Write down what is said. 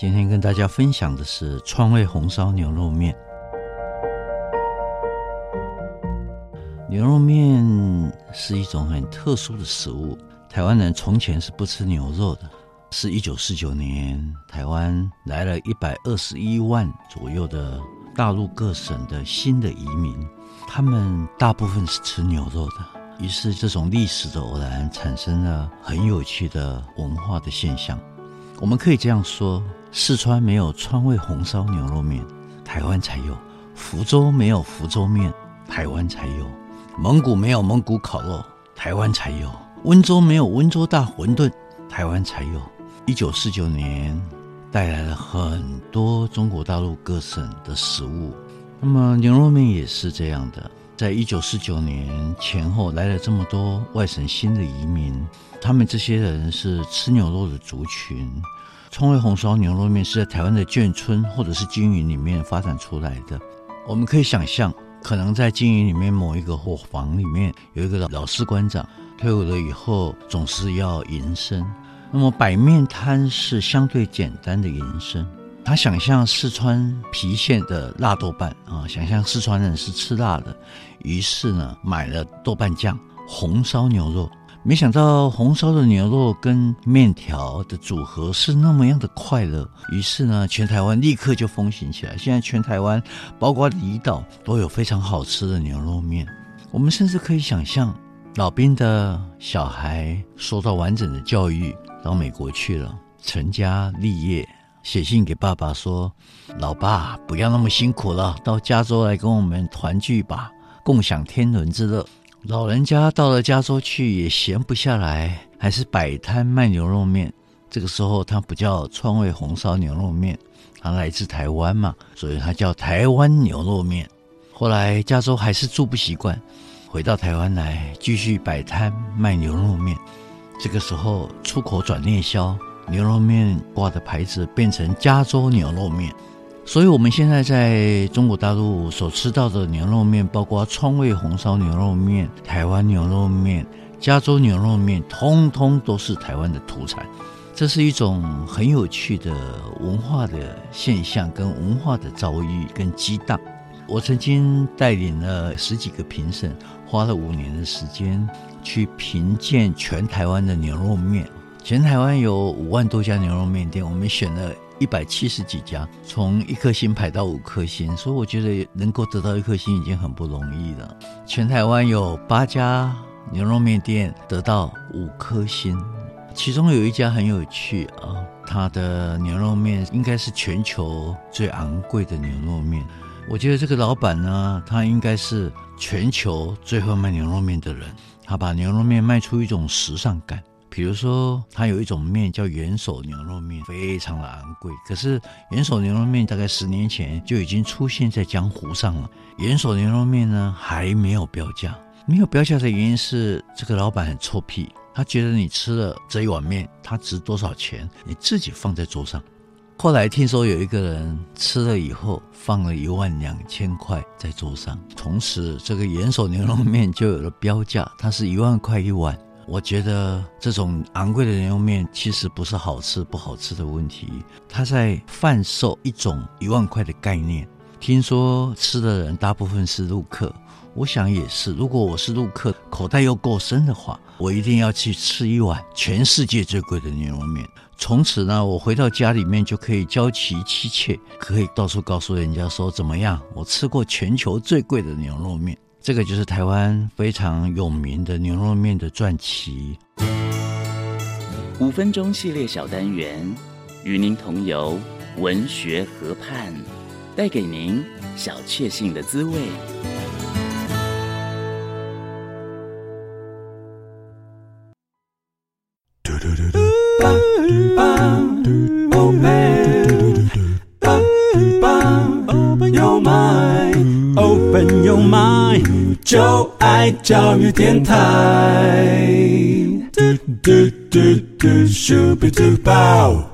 今天跟大家分享的是川味红烧牛肉面。牛肉面是一种很特殊的食物，台湾人从前是不吃牛肉的。是一九四九年，台湾来了一百二十一万左右的大陆各省的新的移民，他们大部分是吃牛肉的。于是，这种历史的偶然产生了很有趣的文化的现象。我们可以这样说：四川没有川味红烧牛肉面，台湾才有；福州没有福州面，台湾才有；蒙古没有蒙古烤肉，台湾才有；温州没有温州大馄饨，台湾才有。一九四九年带来了很多中国大陆各省的食物，那么牛肉面也是这样的。在一九四九年前后来了这么多外省新的移民，他们这些人是吃牛肉的族群。川味红烧牛肉面是在台湾的眷村或者是经营里面发展出来的。我们可以想象，可能在经营里面某一个伙房里面有一个老老士官长，退伍了以后总是要营生。那么摆面摊是相对简单的营生，他想象四川郫县的辣豆瓣啊，想象四川人是吃辣的，于是呢买了豆瓣酱，红烧牛肉。没想到红烧的牛肉跟面条的组合是那么样的快乐，于是呢全台湾立刻就风行起来。现在全台湾包括离岛都有非常好吃的牛肉面。我们甚至可以想象，老兵的小孩受到完整的教育。到美国去了，成家立业，写信给爸爸说：“老爸，不要那么辛苦了，到加州来跟我们团聚吧，共享天伦之乐。”老人家到了加州去也闲不下来，还是摆摊卖牛肉面。这个时候他不叫川味红烧牛肉面，他来自台湾嘛，所以他叫台湾牛肉面。后来加州还是住不习惯，回到台湾来继续摆摊卖牛肉面。这个时候，出口转内销，牛肉面挂的牌子变成加州牛肉面。所以，我们现在在中国大陆所吃到的牛肉面，包括川味红烧牛肉面、台湾牛肉面、加州牛肉面，通通都是台湾的土产。这是一种很有趣的文化的现象，跟文化的遭遇跟激荡。我曾经带领了十几个评审，花了五年的时间。去评鉴全台湾的牛肉面，全台湾有五万多家牛肉面店，我们选了一百七十几家，从一颗星排到五颗星，所以我觉得能够得到一颗星已经很不容易了。全台湾有八家牛肉面店得到五颗星，其中有一家很有趣啊，它的牛肉面应该是全球最昂贵的牛肉面。我觉得这个老板呢，他应该是全球最会卖牛肉面的人。他把牛肉面卖出一种时尚感，比如说，它有一种面叫元首牛肉面，非常的昂贵。可是元首牛肉面大概十年前就已经出现在江湖上了。元首牛肉面呢，还没有标价，没有标价的原因是这个老板很臭屁，他觉得你吃了这一碗面，它值多少钱，你自己放在桌上。后来听说有一个人吃了以后放了一万两千块在桌上，从此这个元首牛肉面就有了标价，它是一万块一碗。我觉得这种昂贵的牛肉面其实不是好吃不好吃的问题，它在贩售一种一万块的概念。听说吃的人大部分是陆客。我想也是，如果我是陆客，口袋又够深的话，我一定要去吃一碗全世界最贵的牛肉面。从此呢，我回到家里面就可以交齐妻妾，可以到处告诉人家说怎么样，我吃过全球最贵的牛肉面。这个就是台湾非常有名的牛肉面的传奇。五分钟系列小单元，与您同游文学河畔，带给您小确幸的滋味。Your mind，就爱教育电台。嘟嘟嘟嘟，咻比嘟爆。